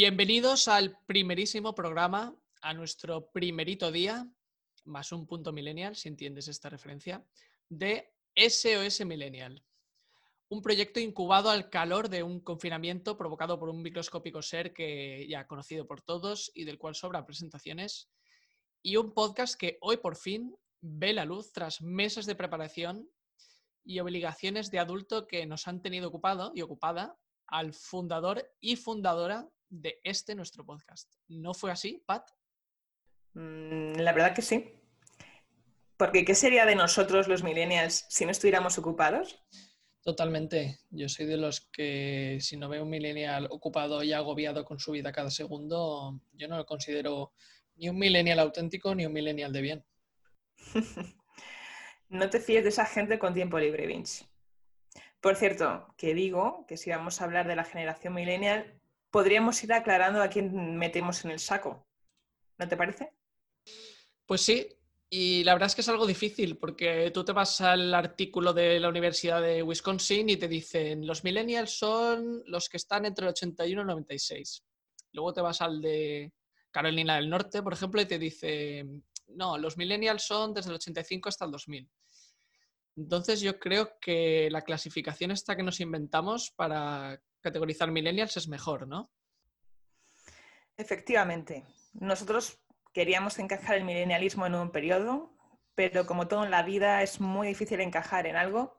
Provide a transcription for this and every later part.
Bienvenidos al primerísimo programa, a nuestro primerito día, más un punto millennial, si entiendes esta referencia, de SOS Millennial. Un proyecto incubado al calor de un confinamiento provocado por un microscópico ser que ya conocido por todos y del cual sobran presentaciones. Y un podcast que hoy por fin ve la luz tras meses de preparación y obligaciones de adulto que nos han tenido ocupado y ocupada al fundador y fundadora de este nuestro podcast. ¿No fue así, Pat? Mm, La verdad que sí. Porque ¿qué sería de nosotros los millennials si no estuviéramos ocupados? Totalmente. Yo soy de los que si no veo un millennial ocupado y agobiado con su vida cada segundo, yo no lo considero ni un millennial auténtico ni un millennial de bien. No te fíes de esa gente con tiempo libre, Vince. Por cierto, que digo que si vamos a hablar de la generación millennial, podríamos ir aclarando a quién metemos en el saco. ¿No te parece? Pues sí, y la verdad es que es algo difícil porque tú te vas al artículo de la Universidad de Wisconsin y te dicen los millennials son los que están entre el 81 y el 96. Luego te vas al de Carolina del Norte, por ejemplo, y te dice, no, los millennials son desde el 85 hasta el 2000. Entonces yo creo que la clasificación esta que nos inventamos para categorizar millennials es mejor, ¿no? Efectivamente. Nosotros queríamos encajar el milenialismo en un periodo, pero como todo en la vida es muy difícil encajar en algo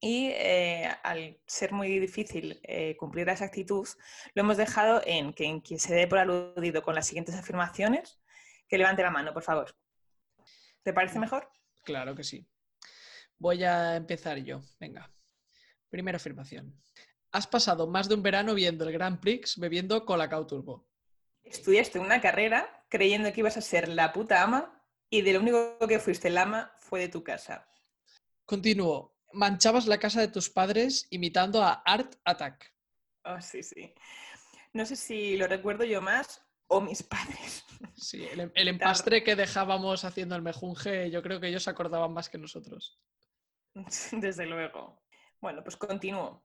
y eh, al ser muy difícil eh, cumplir esa actitud, lo hemos dejado en que en quien se dé por aludido con las siguientes afirmaciones, que levante la mano, por favor. ¿Te parece mejor? Claro que sí. Voy a empezar yo. Venga. Primera afirmación. Has pasado más de un verano viendo el Grand Prix bebiendo Colacao Turbo. Estudiaste una carrera creyendo que ibas a ser la puta ama y de lo único que fuiste el ama fue de tu casa. Continúo. Manchabas la casa de tus padres imitando a Art Attack. Oh, sí, sí. No sé si lo recuerdo yo más o mis padres. Sí, el, em- el empastre que dejábamos haciendo el mejunje, yo creo que ellos se acordaban más que nosotros. Desde luego. Bueno, pues continúo.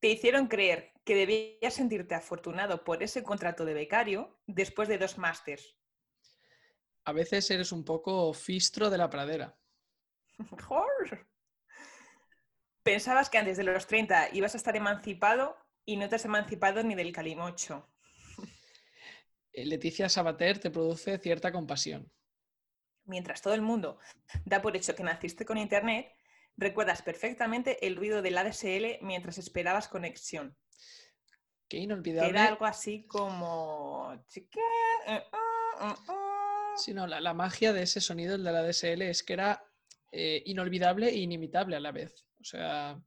Te hicieron creer que debías sentirte afortunado por ese contrato de becario después de dos másters. A veces eres un poco fistro de la pradera. Jor. Pensabas que antes de los 30 ibas a estar emancipado y no te has emancipado ni del calimocho. Eh, Leticia Sabater te produce cierta compasión. Mientras todo el mundo da por hecho que naciste con internet, recuerdas perfectamente el ruido del ADSL mientras esperabas conexión. Qué inolvidable. era algo así como... eh, ah, ah. Sí, no, la, la magia de ese sonido, el de la DSL, es que era eh, inolvidable e inimitable a la vez. O sea,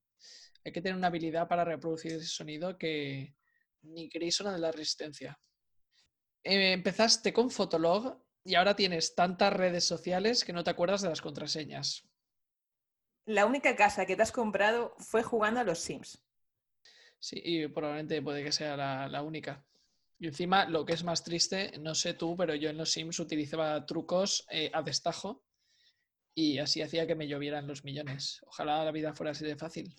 hay que tener una habilidad para reproducir ese sonido que ni Grayson de la Resistencia. Eh, empezaste con Fotolog y ahora tienes tantas redes sociales que no te acuerdas de las contraseñas. La única casa que te has comprado fue jugando a los Sims. Sí, y probablemente puede que sea la, la única. Y encima, lo que es más triste, no sé tú, pero yo en los Sims utilizaba trucos eh, a destajo y así hacía que me llovieran los millones. Ojalá la vida fuera así de fácil.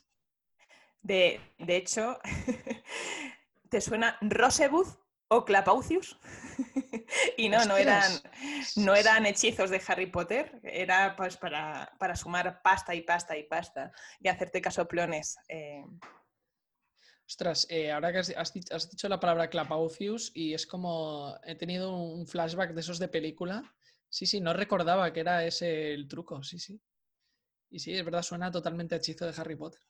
De, de hecho, ¿te suena Rosebud o Clapaucius? y no, no eran, no eran hechizos de Harry Potter, era pues para, para sumar pasta y pasta y pasta y hacerte casoplones. eh, Ostras, eh, ahora que has, has di- has dicho la palabra Clapaucius y es como he tenido un flashback de esos de película. Sí, sí, no recordaba que era ese el truco, sí, sí. Y sí, es verdad, suena totalmente a hechizo de Harry Potter.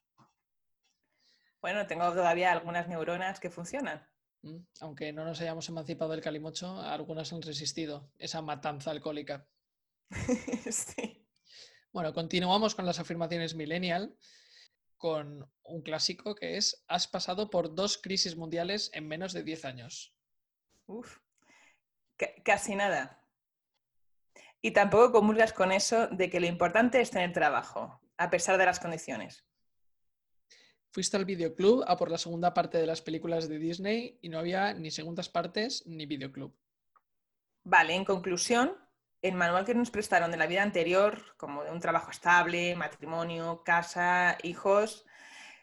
Bueno, tengo todavía algunas neuronas que funcionan. Mm, Aunque no nos hayamos emancipado del calimocho, algunas han resistido esa matanza alcohólica. sí. Bueno, continuamos con las afirmaciones millennial con un clásico que es has pasado por dos crisis mundiales en menos de 10 años. Uf. Ca- casi nada. Y tampoco comulgas con eso de que lo importante es tener trabajo, a pesar de las condiciones. Fuiste al videoclub a por la segunda parte de las películas de Disney y no había ni segundas partes ni videoclub. Vale, en conclusión, el manual que nos prestaron de la vida anterior, como de un trabajo estable, matrimonio, casa, hijos,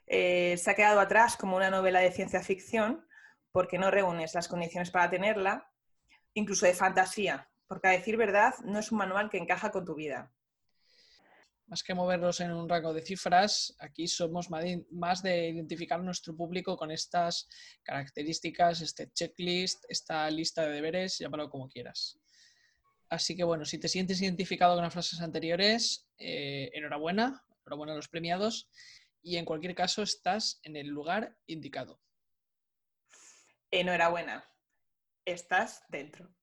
eh, se ha quedado atrás como una novela de ciencia ficción porque no reúnes las condiciones para tenerla, incluso de fantasía, porque a decir verdad no es un manual que encaja con tu vida. Más que movernos en un rango de cifras, aquí somos más de identificar a nuestro público con estas características, este checklist, esta lista de deberes, llámalo como quieras. Así que bueno, si te sientes identificado con las frases anteriores, eh, enhorabuena, enhorabuena a los premiados y en cualquier caso estás en el lugar indicado. Enhorabuena, estás dentro.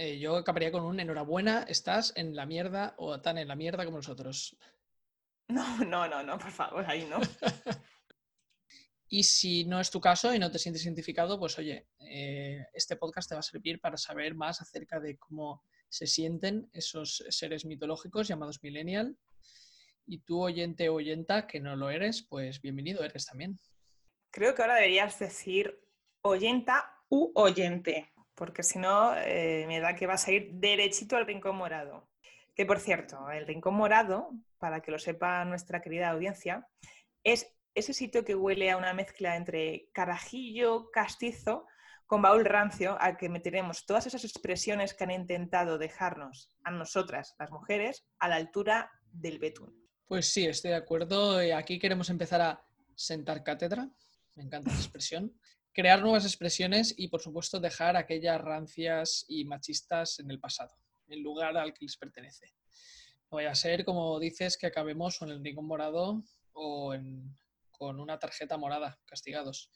Eh, yo acabaría con un enhorabuena, estás en la mierda o tan en la mierda como nosotros. No, no, no, no, por favor, ahí no. Y si no es tu caso y no te sientes identificado, pues oye, eh, este podcast te va a servir para saber más acerca de cómo se sienten esos seres mitológicos llamados millennial. Y tú, oyente o oyenta, que no lo eres, pues bienvenido eres también. Creo que ahora deberías decir oyenta u oyente, porque si no, eh, me da que vas a ir derechito al rincón morado. Que por cierto, el rincón morado, para que lo sepa nuestra querida audiencia, es ese sitio que huele a una mezcla entre carajillo castizo con baúl rancio al que meteremos todas esas expresiones que han intentado dejarnos a nosotras, las mujeres, a la altura del betún. Pues sí, estoy de acuerdo. Eh, Aquí queremos empezar a sentar cátedra. Me encanta esa expresión. Crear nuevas expresiones y, por supuesto, dejar aquellas rancias y machistas en el pasado, el lugar al que les pertenece. No vaya a ser, como dices, que acabemos con el rincón morado o en- con una tarjeta morada, castigados.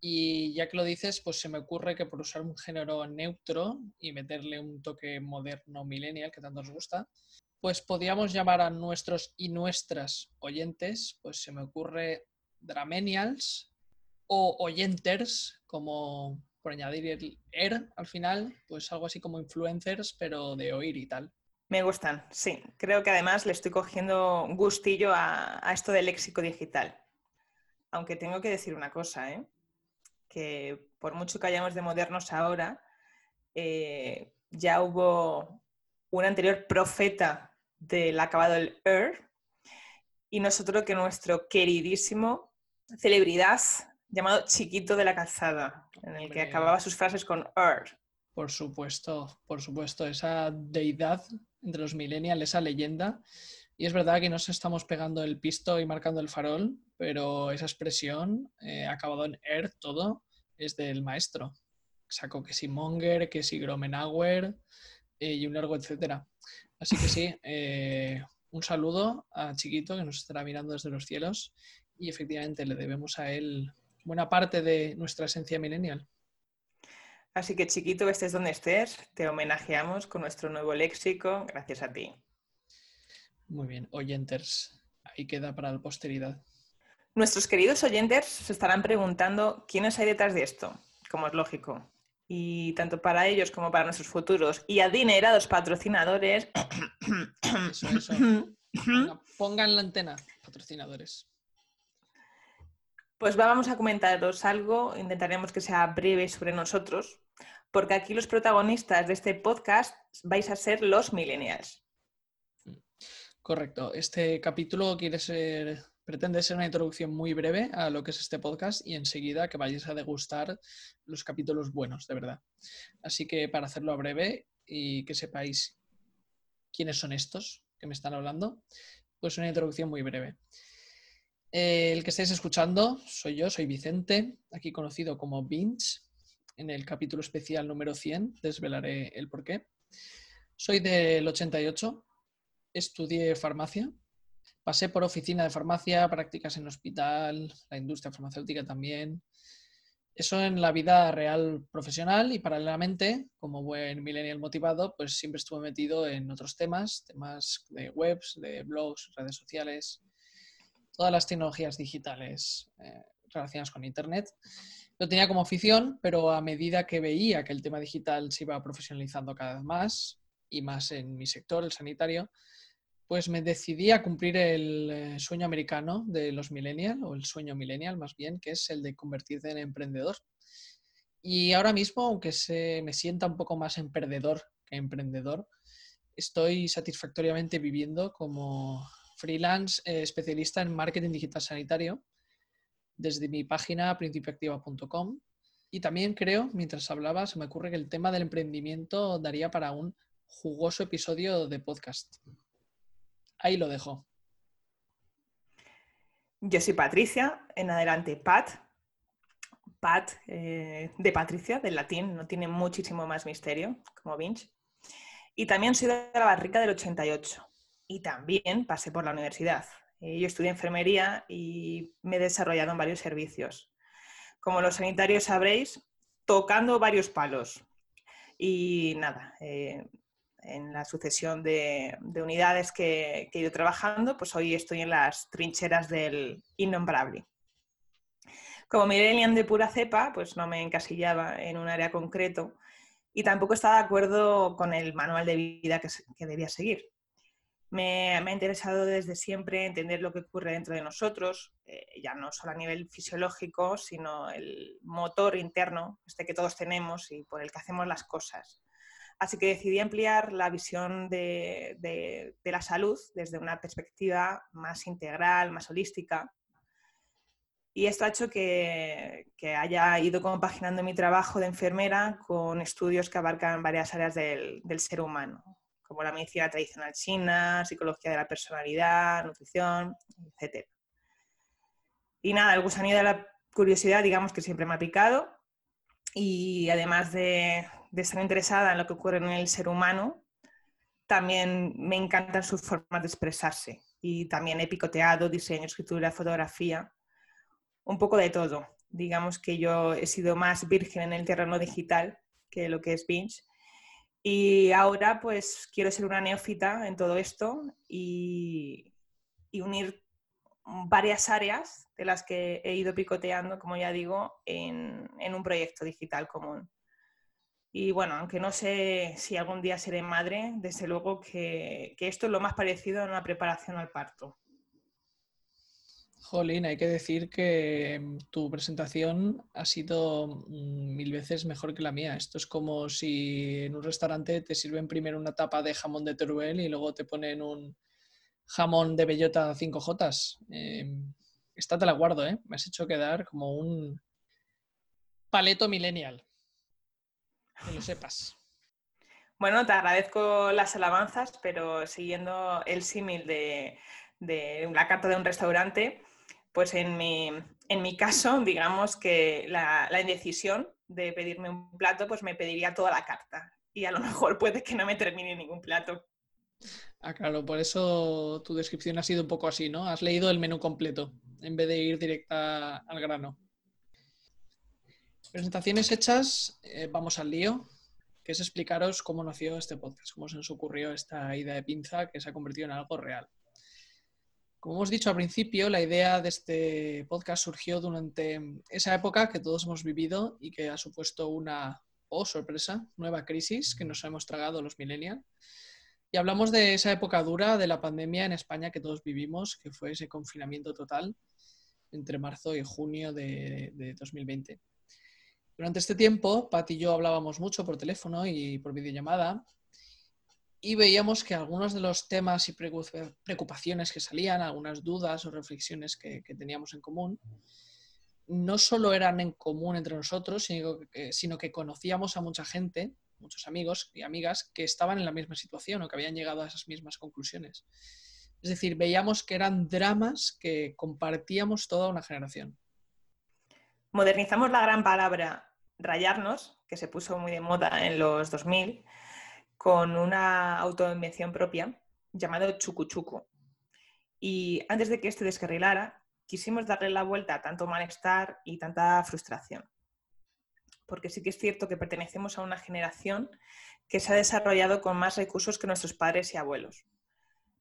Y ya que lo dices, pues se me ocurre que por usar un género neutro y meterle un toque moderno millennial que tanto nos gusta, pues podríamos llamar a nuestros y nuestras oyentes, pues se me ocurre Dramenials o oyenters, como por añadir el er al final, pues algo así como influencers, pero de oír y tal. Me gustan, sí. Creo que además le estoy cogiendo gustillo a, a esto del léxico digital. Aunque tengo que decir una cosa, ¿eh? que por mucho que hayamos de modernos ahora, eh, ya hubo un anterior profeta del acabado del er y nosotros que nuestro queridísimo celebridad llamado Chiquito de la Calzada, en el que acababa sus frases con er. Por supuesto, por supuesto, esa deidad entre los millennials, esa leyenda. Y es verdad que nos estamos pegando el pisto y marcando el farol, pero esa expresión, eh, acabado en er todo, es del maestro. Sacó que si Monger, que si Gromenauer eh, y un largo etcétera. Así que sí, eh, un saludo a Chiquito que nos estará mirando desde los cielos y efectivamente le debemos a él buena parte de nuestra esencia millennial. Así que chiquito, estés donde estés, te homenajeamos con nuestro nuevo léxico, gracias a ti. Muy bien, oyenters. Ahí queda para la posteridad. Nuestros queridos oyentes se estarán preguntando quiénes hay detrás de esto, como es lógico. Y tanto para ellos como para nuestros futuros y adinerados patrocinadores, Eso, eso. Ponga- Pongan la antena, patrocinadores. Pues vamos a comentaros algo, intentaremos que sea breve sobre nosotros, porque aquí los protagonistas de este podcast vais a ser los millennials. Correcto. Este capítulo quiere ser, pretende ser una introducción muy breve a lo que es este podcast y enseguida que vayáis a degustar los capítulos buenos, de verdad. Así que para hacerlo a breve y que sepáis quiénes son estos que me están hablando, pues una introducción muy breve. Eh, el que estáis escuchando soy yo, soy Vicente, aquí conocido como Vince. En el capítulo especial número 100 desvelaré el porqué. Soy del 88, estudié farmacia, pasé por oficina de farmacia, prácticas en hospital, la industria farmacéutica también. Eso en la vida real profesional y paralelamente, como buen millennial motivado, pues siempre estuve metido en otros temas, temas de webs, de blogs, redes sociales, todas las tecnologías digitales eh, relacionadas con Internet. Lo tenía como afición, pero a medida que veía que el tema digital se iba profesionalizando cada vez más y más en mi sector, el sanitario, pues me decidí a cumplir el eh, sueño americano de los millennials, o el sueño millennial más bien, que es el de convertirte en emprendedor. Y ahora mismo, aunque se me sienta un poco más emprendedor que emprendedor, estoy satisfactoriamente viviendo como freelance eh, especialista en marketing digital sanitario desde mi página principioactiva.com. Y también creo, mientras hablaba, se me ocurre que el tema del emprendimiento daría para un jugoso episodio de podcast. Ahí lo dejo. Yo soy Patricia, en adelante Pat. Pat eh, de Patricia, del latín, no tiene muchísimo más misterio, como Vinch. Y también soy de la barrica del 88. Y también pasé por la universidad. Eh, yo estudié enfermería y me he desarrollado en varios servicios. Como los sanitarios sabréis, tocando varios palos. Y nada, eh, en la sucesión de, unidades que, he ido trabajando, pues hoy estoy en las trincheras del innombrable. Como millennial de pura cepa, pues no me encasillaba en un área concreto y tampoco estaba de acuerdo con el manual de vida que, debía seguir. Me, ha interesado desde siempre entender lo que ocurre dentro de nosotros, eh, ya no solo a nivel fisiológico, sino el motor interno, este que todos tenemos y por el que hacemos las cosas. Así que decidí ampliar la visión de, la salud desde una perspectiva más integral, más holística. Y esto ha hecho que, haya ido compaginando mi trabajo de enfermera con estudios que abarcan varias áreas del, ser humano, como la medicina tradicional china, psicología de la personalidad, nutrición, etc. Y nada, el gusanillo de la curiosidad, digamos que siempre me ha picado. Y además de, de estar interesada en lo que ocurre en el ser humano, también me encantan sus formas de expresarse. Y también he picoteado diseño, escritura, fotografía, un poco de todo. Digamos que yo he sido más virgen en el terreno digital que lo que es Binge. Y ahora pues quiero ser una neófita en todo esto y, unir varias áreas de las que he ido picoteando, como ya digo, en, en un proyecto digital común. Y bueno, aunque no sé si algún día seré madre, desde luego que, esto es lo más parecido a una preparación al parto. Jolín, hay que decir que mm, tu presentación ha sido mm, mil veces mejor que la mía. Esto es como si en un restaurante te sirven primero una tapa de jamón de Teruel y luego te ponen un jamón de bellota 5J. Eh, esta te la guardo, ¿eh? Me has hecho quedar como un paleto millennial que lo sepas. Bueno, te agradezco las alabanzas, pero siguiendo el símil de, la carta de un restaurante, pues en mi, en mi caso, digamos que la, indecisión de pedirme un plato, pues me pediría toda la carta. Y a lo mejor puede que no me termine ningún plato. Ah, claro, por eso tu descripción ha sido un poco así, ¿no? Has leído el menú completo en vez de ir directa al grano. Presentaciones hechas, eh, vamos al lío, que es explicaros cómo nació este podcast, cómo se nos ocurrió esta idea de pinza que se ha convertido en algo real. Como hemos dicho al principio, la idea de este podcast surgió durante esa época que todos hemos vivido y que ha supuesto una, oh sorpresa, nueva crisis que nos hemos tragado los millennials. Y hablamos de esa época dura de la pandemia en España que todos vivimos, que fue ese confinamiento total entre marzo y junio de, de 2020. Durante este tiempo, Pat y yo hablábamos mucho por teléfono y por videollamada y veíamos que algunos de los temas y preocupaciones que salían, algunas dudas o reflexiones que, teníamos en común, no solo eran en común entre nosotros, sino que, sino que conocíamos a mucha gente, muchos amigos y amigas que estaban en la misma situación o que habían llegado a esas mismas conclusiones. Es decir, veíamos que eran dramas que compartíamos toda una generación modernizamos la gran palabra rayarnos, que se puso muy de moda en los 2000, con una autoinvención propia llamado chucu Y antes de que este descarrilara, quisimos darle la vuelta a tanto malestar y tanta frustración. porque sí que es cierto que pertenecemos a una generación que se ha desarrollado con más recursos que nuestros padres y abuelos,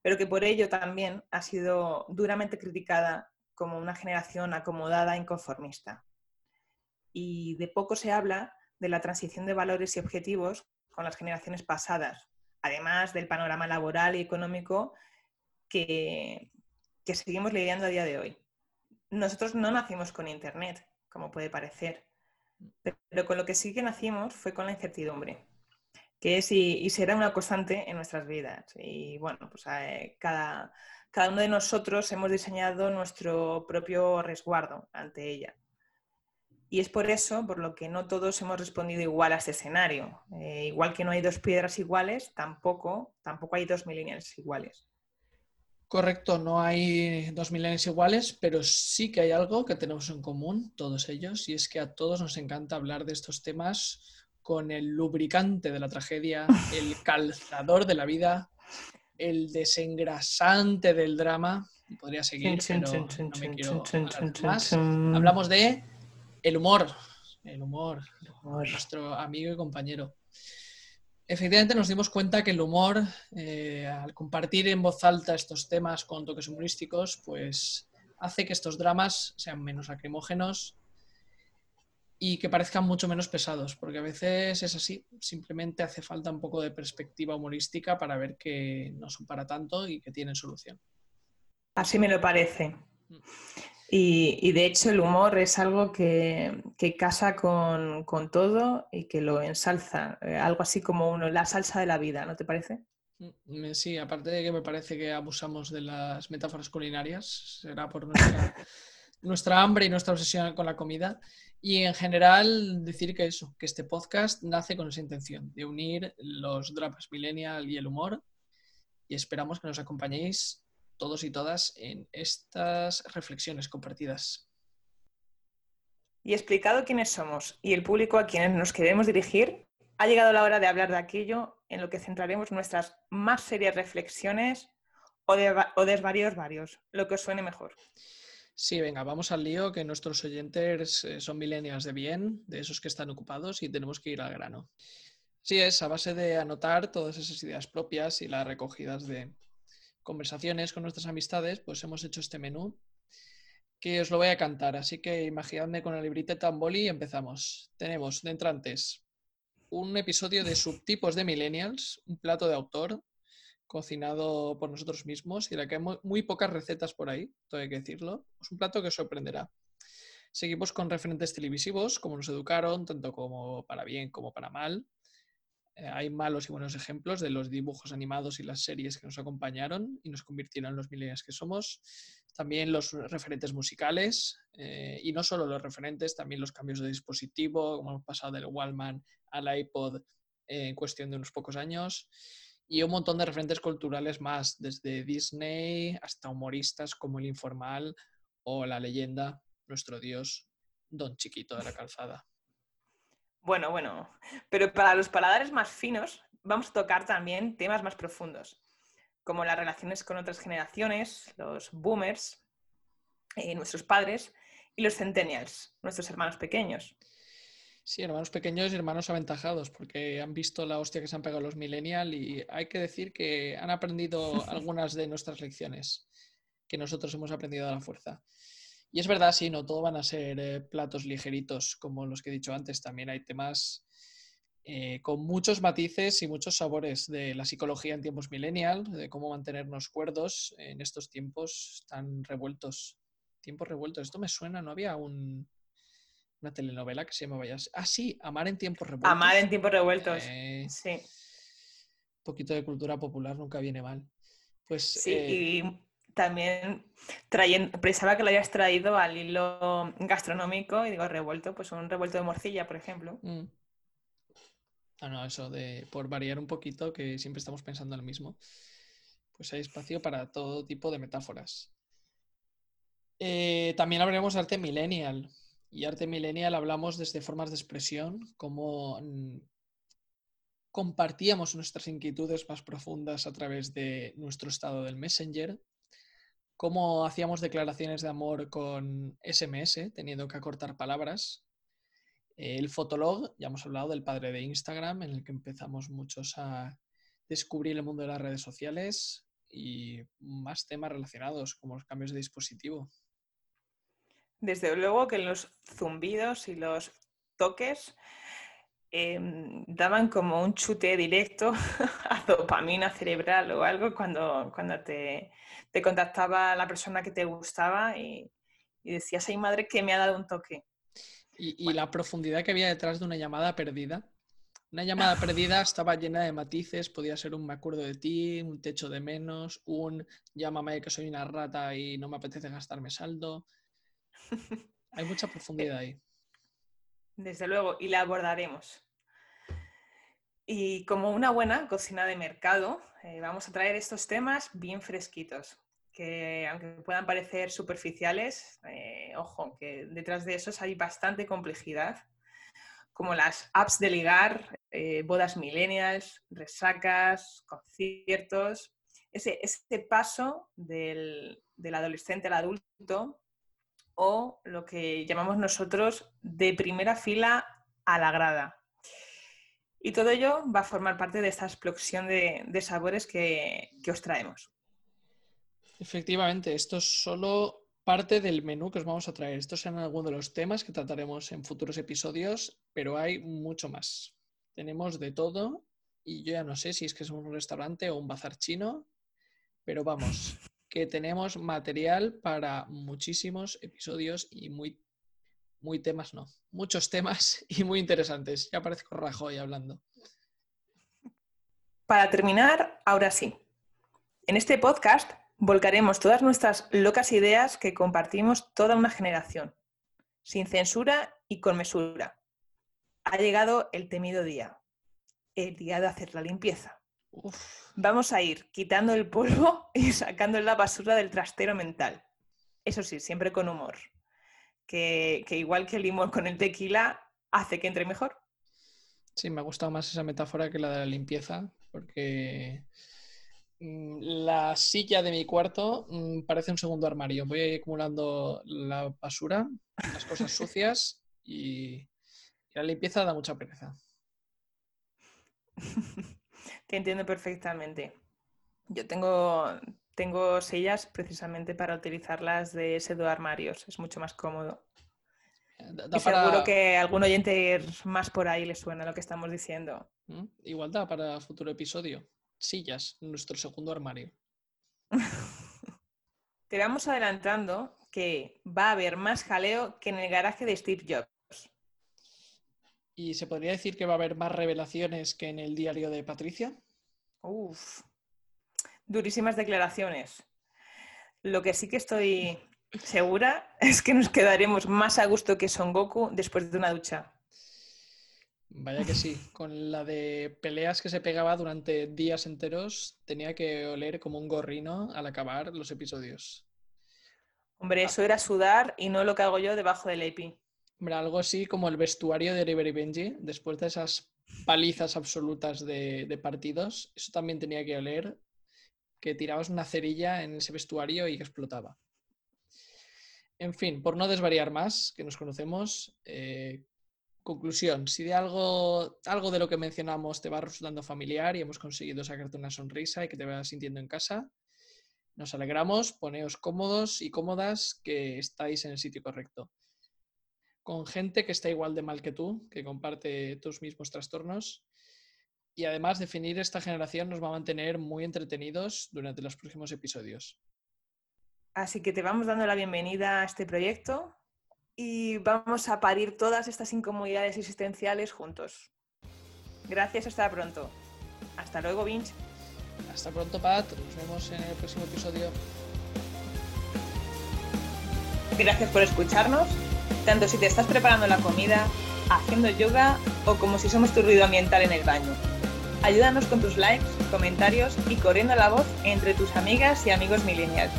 pero que por ello también ha sido duramente criticada como una generación acomodada e inconformista. Y de poco se habla de la transición de valores y objetivos con las generaciones pasadas, además del panorama laboral y económico que, que seguimos lidiando a día de hoy. Nosotros no nacimos con Internet, como puede parecer, pero con lo que sí que nacimos fue con la incertidumbre, que es y, será una constante en nuestras vidas. Y bueno, pues eh, cada, cada uno de nosotros hemos diseñado nuestro propio resguardo ante ella. Y es por eso por lo que no todos hemos respondido igual a este escenario. Eh, igual que no hay dos piedras iguales, tampoco, tampoco hay dos millennials iguales. Correcto, no hay dos millennials iguales, pero sí que hay algo que tenemos en común, todos ellos, y es que a todos nos encanta hablar de estos temas con el lubricante de la tragedia, el calzador de la vida, el desengrasante del drama. Podría seguir, pero no me quiero más. Hablamos de el humor. El humor. Nuestro amigo y compañero. Efectivamente nos dimos cuenta que el humor, eh, al compartir en voz alta estos temas con toques humorísticos, pues hace que estos dramas sean menos lacrimógenos y que parezcan mucho menos pesados, porque a veces es así, simplemente hace falta un poco de perspectiva humorística para ver que no son para tanto y que tienen solución. Así me lo parece. Y, de hecho el humor es algo que, casa con, todo y que lo ensalza, eh, algo así como uno, la salsa de la vida, ¿no te parece? Mm, sí, aparte de que me parece que abusamos de las metáforas culinarias, será por nuestra, nuestra hambre y nuestra obsesión con la comida. Y en general decir que eso, que este podcast nace con esa intención de unir los dramas millennial y el humor. Y esperamos que nos acompañéis todos y todas en estas reflexiones compartidas. Y explicado quiénes somos y el público a quienes nos queremos dirigir, ha llegado la hora de hablar de aquello en lo que centraremos nuestras más serias reflexiones o, de, o desvaríos varios, lo que os suene mejor. Sí, venga, vamos al lío, que nuestros oyentes eh, son millennials de bien, de esos que están ocupados y tenemos que ir al grano. Sí, es a base de anotar todas esas ideas propias y las recogidas de conversaciones con nuestras amistades, pues hemos hecho este menú que os lo voy a cantar. Así que imaginadme con el librito en boli y empezamos. Tenemos de entrantes un episodio de subtipos de millennials, un plato de autor cocinado por nosotros mismos y la que hay muy, pocas recetas por ahí, todo hay que decirlo. Es un plato que os sorprenderá. Seguimos con referentes televisivos, como nos educaron, tanto como para bien como para mal. Eh, hay malos y buenos ejemplos de los dibujos animados y las series que nos acompañaron y nos convirtieron en los millennials que somos. También los referentes musicales eh, y no solo los referentes, también los cambios de dispositivo, como hemos pasado del Wallman al iPod en cuestión de unos pocos años. Y un montón de referentes culturales más, desde Disney hasta humoristas como El Informal o La Leyenda, nuestro dios, Don Chiquito de la Calzada. Bueno, bueno, pero para los paladares más finos vamos a tocar también temas más profundos, como las relaciones con otras generaciones, los boomers, eh, nuestros padres y los centennials, nuestros hermanos pequeños. Sí, hermanos pequeños y hermanos aventajados, porque han visto la hostia que se han pegado los millennials y hay que decir que han aprendido algunas de nuestras lecciones que nosotros hemos aprendido a la fuerza. Y es verdad, sí, no todo van a ser eh, platos ligeritos como los que he dicho antes. También hay temas eh, con muchos matices y muchos sabores de la psicología en tiempos millennial, de cómo mantenernos cuerdos en estos tiempos tan revueltos. Tiempos revueltos. Esto me suena, ¿no había una telenovela que se llamaba así? Ah, sí, Amar en tiempos revueltos. Amar en tiempos revueltos. sí. Un poquito de cultura popular nunca viene mal. Pues, sí, eh, y también pensaba que lo hayas traído al hilo gastronómico y digo revuelto, pues un revuelto de morcilla, por ejemplo. Mm. Ah, no, eso de por variar un poquito, que siempre estamos pensando en lo mismo, pues hay espacio para todo tipo de metáforas. Eh, también hablaremos de arte millennial. Y arte millennial hablamos desde formas de expresión, como mm, compartíamos nuestras inquietudes más profundas a través de nuestro estado del Messenger, cómo hacíamos declaraciones de amor con SMS, teniendo que acortar palabras, El fotolog, ya hemos hablado del padre de Instagram, en el que empezamos muchos a descubrir el mundo de las redes sociales y más temas relacionados, como los cambios de dispositivo. Desde luego que los zumbidos y los toques em, daban como un chute directo a dopamina cerebral o algo cuando, cuando te, contactaba la persona que te gustaba y, y decías, ay madre, que me ha dado un toque. Y, la profundidad que había detrás de una llamada perdida. Una llamada perdida estaba llena de matices, podía ser un me acuerdo de ti, un techo de menos, un llámame que soy una rata y no me apetece gastarme saldo. Hay mucha profundidad ahí. Desde luego, y la abordaremos. Y como una buena cocina de mercado, eh, vamos a traer estos temas bien fresquitos que aunque puedan parecer superficiales, eh, ojo, que detrás de esos hay bastante complejidad, como las apps de ligar, eh, bodas millennials, resacas, conciertos, ese, ese paso del, del adolescente al adulto o lo que llamamos nosotros de primera fila a la grada. Y todo ello va a formar parte de esta explosión de, sabores que, que os traemos. Efectivamente, esto es solo parte del menú que os vamos a traer. Estos serán algunos de los temas que trataremos en futuros episodios, pero hay mucho más. Tenemos de todo y yo ya no sé si es que es un restaurante o un bazar chino, pero vamos, que tenemos material para muchísimos episodios y muy, muy temas, no, muchos temas y muy interesantes. Ya parezco Rajoy hablando. Para terminar, ahora sí. En este podcast Volcaremos todas nuestras locas ideas que compartimos toda una generación, sin censura y con mesura. Ha llegado el temido día, el día de hacer la limpieza. Vamos a ir quitando el polvo y sacando la basura del trastero mental. Eso sí, siempre con humor. Que, que igual que el limón con el tequila hace que entre mejor. Sí, me ha gustado más esa metáfora que la de la limpieza, porque Mm, la silla de mi cuarto mm, parece un segundo armario. Voy acumulando la basura, las cosas sucias y, la limpieza da mucha pereza. Te entiendo perfectamente. Yo tengo, tengo sillas precisamente para utilizarlas de ese dos armarios. Es mucho más cómodo. y seguro que algún oyente más por ahí le suena lo que estamos diciendo. ¿Mm? Igual da para futuro episodio sillas nuestro segundo armario. Te vamos adelantando que va a haber más jaleo que en el garaje de Steve Jobs. ¿Y se podría decir que va a haber más revelaciones que en el diario de Patricia? Uf, durísimas declaraciones. Lo que sí que estoy segura es que nos quedaremos más a gusto que Son Goku después de una ducha. Vaya que sí, con la de peleas que se pegaba durante días enteros, tenía que oler como un gorrino al acabar los episodios. Hombre, eso era sudar y no lo que hago yo debajo del AP. Hombre, algo así como el vestuario de Oliver y Benji, después de esas palizas absolutas de, de partidos, eso también tenía que oler, que tirabas una cerilla en ese vestuario y explotaba. En fin, por no desvariar más, que nos conocemos, eh, Conclusión, si de algo, algo de lo que mencionamos te va resultando familiar y hemos conseguido sacarte una sonrisa y que te vayas sintiendo en casa, nos alegramos, poneos cómodos y cómodas que estáis en el sitio correcto. Con gente que está igual de mal que tú, que comparte tus mismos trastornos. Y además, definir esta generación nos va a mantener muy entretenidos durante los próximos episodios. Así que te vamos dando la bienvenida a este proyecto y vamos a parir todas estas incomodidades existenciales juntos. Gracias, hasta pronto. Hasta luego, Vince. Hasta pronto, Pat. Nos vemos en el próximo episodio. Gracias por escucharnos, tanto si te estás preparando la comida, haciendo yoga o como si somos tu ruido ambiental en el baño. Ayúdanos con tus likes, comentarios y corriendo la voz entre tus amigas y amigos millennials.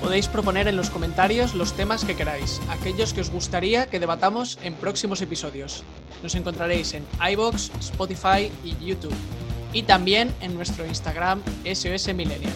Podéis proponer en los comentarios los temas que queráis, aquellos que os gustaría que debatamos en próximos episodios. Nos encontraréis en iBox, Spotify y YouTube. Y también en nuestro Instagram SOS Millennial.